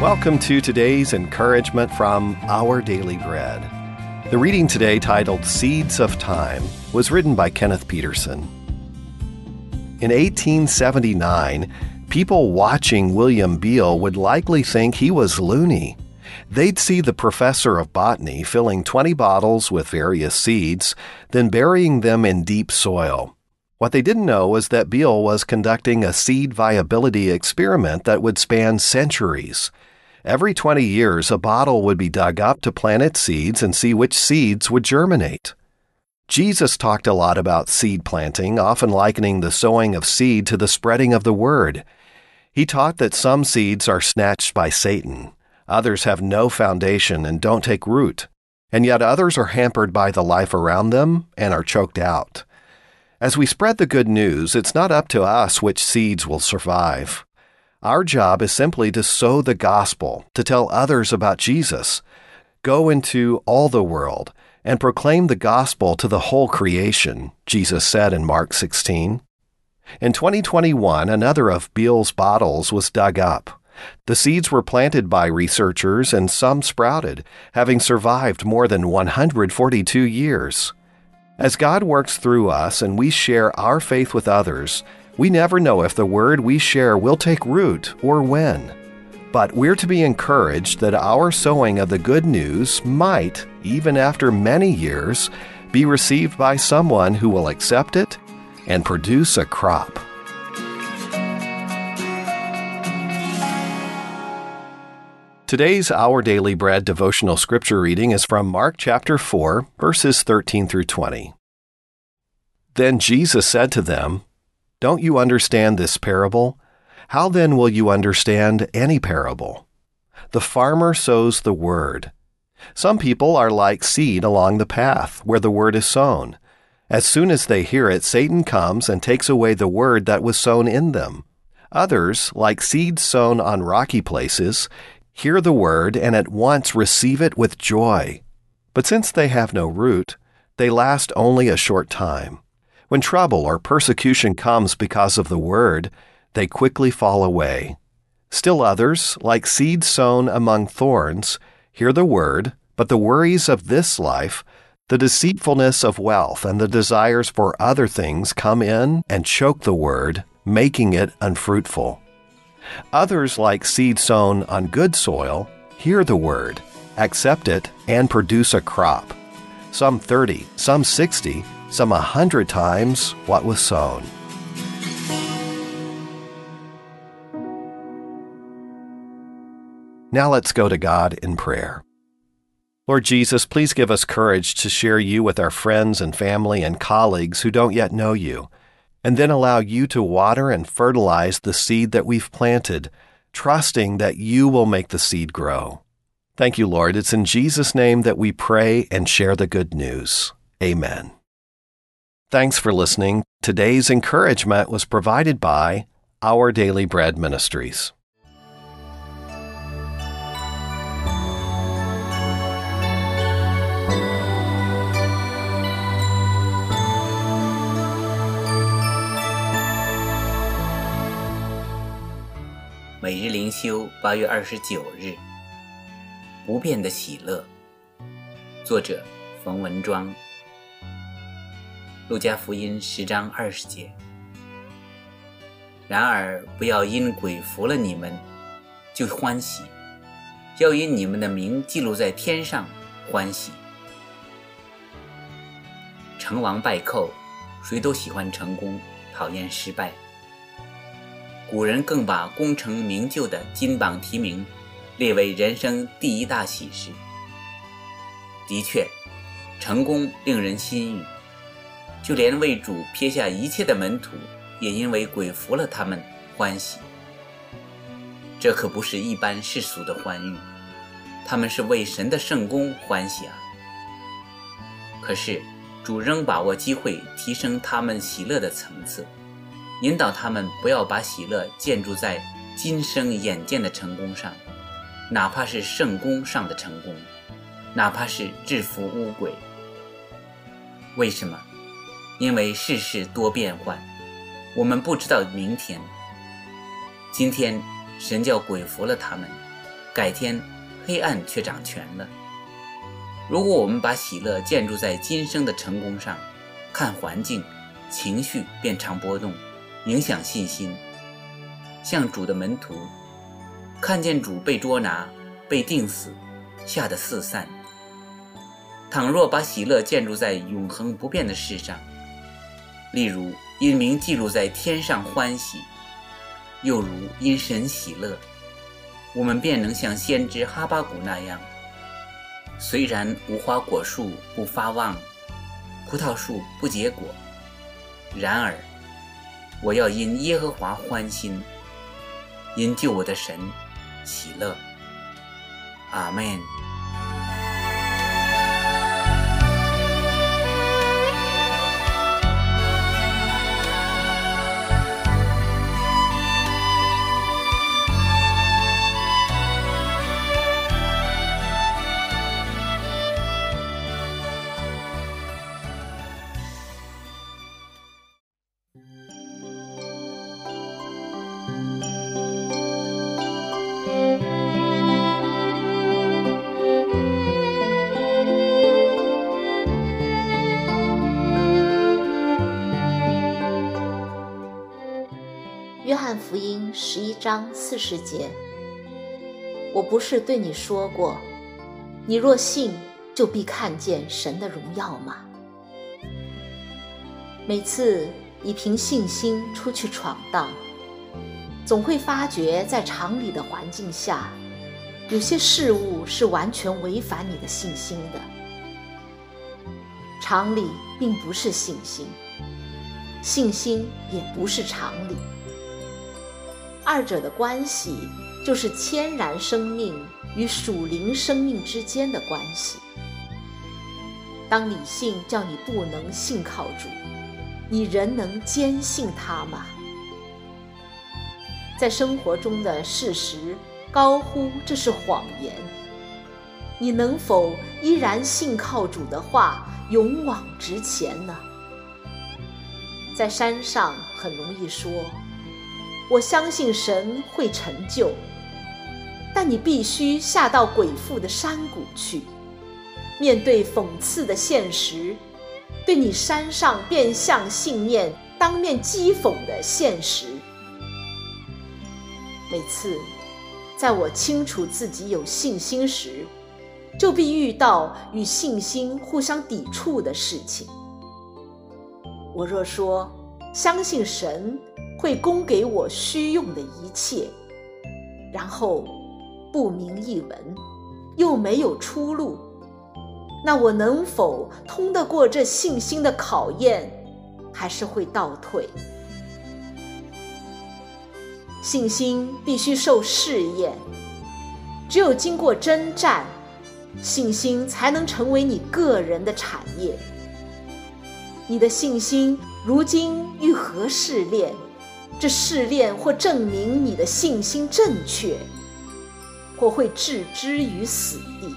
Welcome to today's encouragement from Our Daily Bread. The reading today, titled Seeds of Time, was written by Kenneth Peterson. In 1879, people watching William Beale would likely think he was loony. They'd see the professor of botany filling 20 bottles with various seeds, then burying them in deep soil. What they didn't know was that Beale was conducting a seed viability experiment that would span centuries. Every 20 years, a bottle would be dug up to plant its seeds and see which seeds would germinate. Jesus talked a lot about seed planting, often likening the sowing of seed to the spreading of the word. He taught that some seeds are snatched by Satan, others have no foundation and don't take root, and yet others are hampered by the life around them and are choked out. As we spread the good news, it's not up to us which seeds will survive. Our job is simply to sow the gospel, to tell others about Jesus. Go into all the world and proclaim the gospel to the whole creation, Jesus said in Mark 16. In 2021, another of Beale's bottles was dug up. The seeds were planted by researchers and some sprouted, having survived more than 142 years. As God works through us and we share our faith with others, we never know if the word we share will take root or when. But we're to be encouraged that our sowing of the good news might, even after many years, be received by someone who will accept it and produce a crop. Today's Our Daily Bread devotional scripture reading is from Mark chapter 4, verses 13 through 20. Then Jesus said to them, don't you understand this parable? How then will you understand any parable? The farmer sows the word. Some people are like seed along the path where the word is sown. As soon as they hear it, Satan comes and takes away the word that was sown in them. Others, like seeds sown on rocky places, hear the word and at once receive it with joy. But since they have no root, they last only a short time. When trouble or persecution comes because of the word, they quickly fall away. Still others, like seed sown among thorns, hear the word, but the worries of this life, the deceitfulness of wealth, and the desires for other things come in and choke the word, making it unfruitful. Others, like seed sown on good soil, hear the word, accept it, and produce a crop. Some 30, some 60, some a hundred times what was sown. Now let's go to God in prayer. Lord Jesus, please give us courage to share you with our friends and family and colleagues who don't yet know you, and then allow you to water and fertilize the seed that we've planted, trusting that you will make the seed grow. Thank you, Lord. It's in Jesus' name that we pray and share the good news. Amen. Thanks for listening. Today's encouragement was provided by Our Daily Bread Ministries. 每日灵修，八月二十九日，不变的喜乐。作者：冯文庄。 路加福音十章二十节。然而，不要因鬼服了你们，就欢喜；要因你们的名记录在天上欢喜。成王败寇，谁都喜欢成功，讨厌失败。古人更把功成名就的金榜题名列为人生第一大喜事。的确，成功令人心愉。就连为主撇下一切的门徒，也因为鬼服了他们欢喜。这可不是一般世俗的欢愉，他们是为神的圣功欢喜啊。可是主仍把握机会提升他们喜乐的层次，引导他们不要把喜乐建筑在今生眼见的成功上，哪怕是圣功上的成功，哪怕是制服污鬼。为什么？因为世事多变幻，我们不知道明天。今天，神叫鬼服了他们，改天黑暗却掌权了。如果我们把喜乐建筑在今生的成功上，看环境，情绪便常波动，影响信心。像主的门徒，看见主被捉拿、被钉死，吓得四散。倘若把喜乐建筑在永恒不变的事上，例如因名记录在天上欢喜，又如因神喜乐，我们便能像先知哈巴谷那样。虽然无花果树不发旺，葡萄树不结果，然而我要因耶和华欢心，因救我的神喜乐。阿门。章四十节，我不是对你说过，你若信，就必看见神的荣耀吗？每次你凭信心出去闯荡，总会发觉在常理的环境下，有些事物是完全违反你的信心的。常理并不是信心，信心也不是常理。二者的关系就是天然生命与属灵生命之间的关系。当理性叫你不能信靠主，你仍能坚信他吗？在生活中的事实高呼这是谎言，你能否依然信靠主的话，勇往直前呢？在山上很容易说。我相信神会成就，但你必须下到鬼父的山谷去，面对讽刺的现实，对你山上变相信念当面讥讽的现实。每次，在我清楚自己有信心时，就必遇到与信心互相抵触的事情。我若说相信神。会供给我需用的一切，然后不明一文，又没有出路，那我能否通得过这信心的考验，还是会倒退？信心必须受试验，只有经过征战，信心才能成为你个人的产业。你的信心如今遇何试炼？这试炼或证明你的信心正确，或会置之于死地。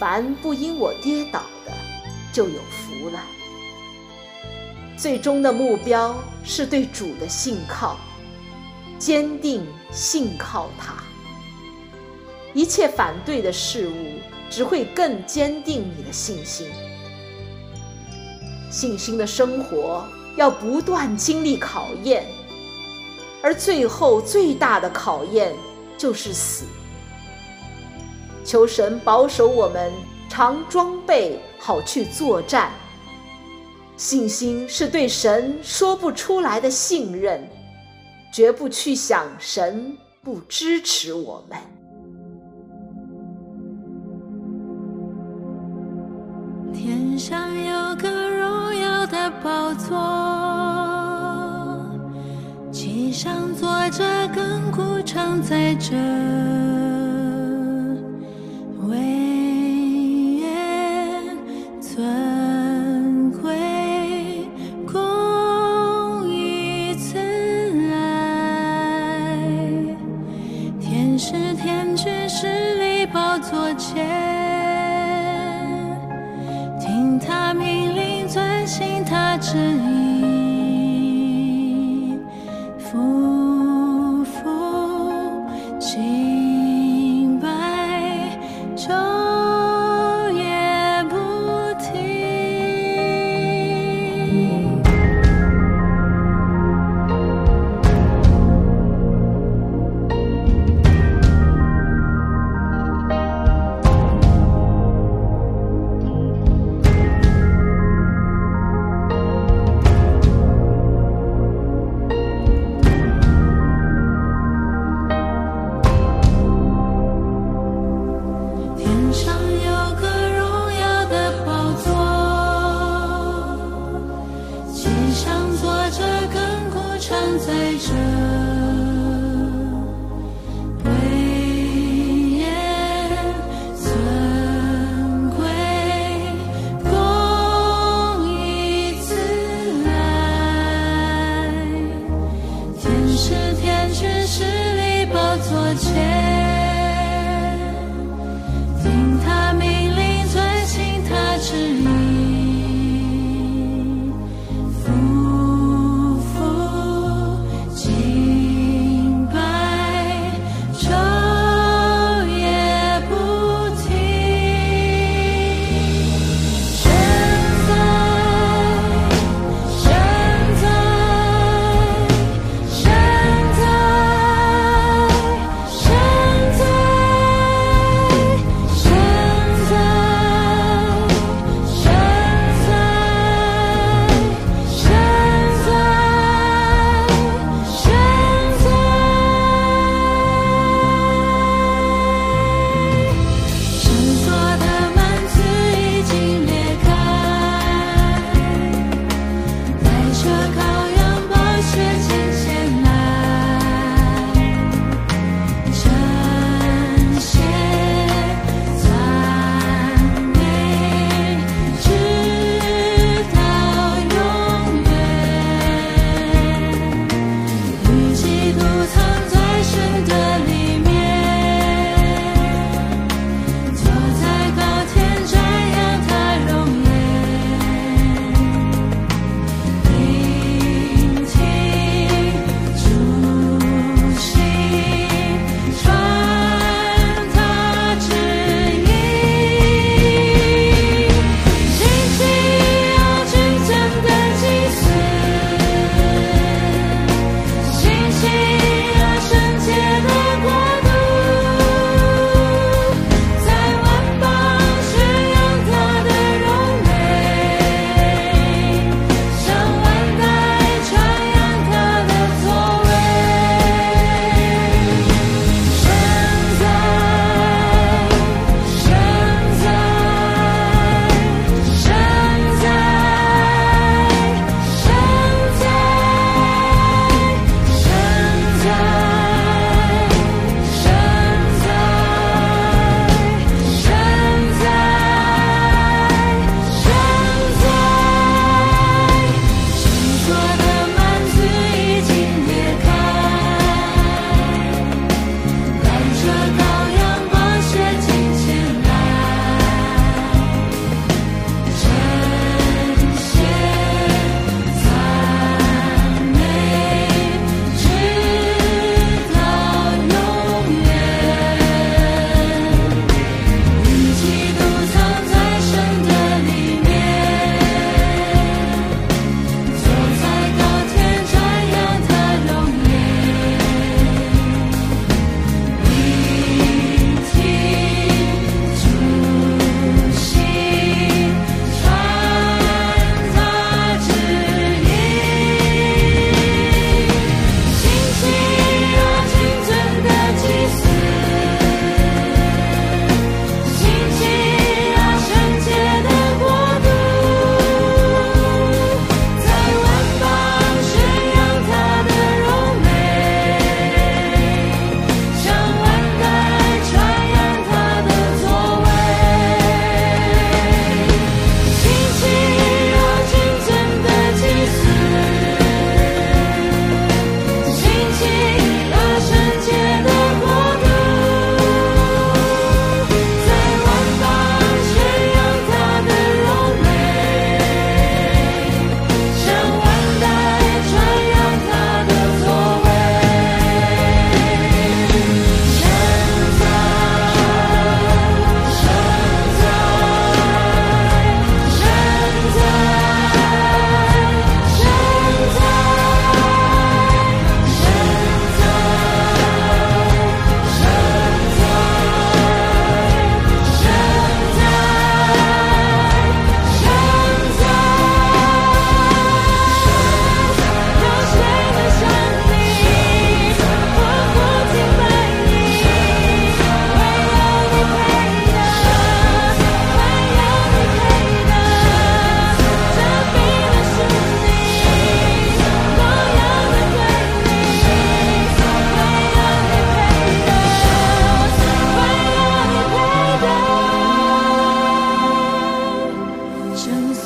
凡不因我跌倒的，就有福了。最终的目标是对主的信靠，坚定信靠他。一切反对的事物只会更坚定你的信心。信心的生活。要不断经历考验，而最后最大的考验就是死。求神保守我们，常装备好去作战。信心是对神说不出来的信任，绝不去想神不支持我们。天上有个。上坐着亘古常在这。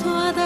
错的。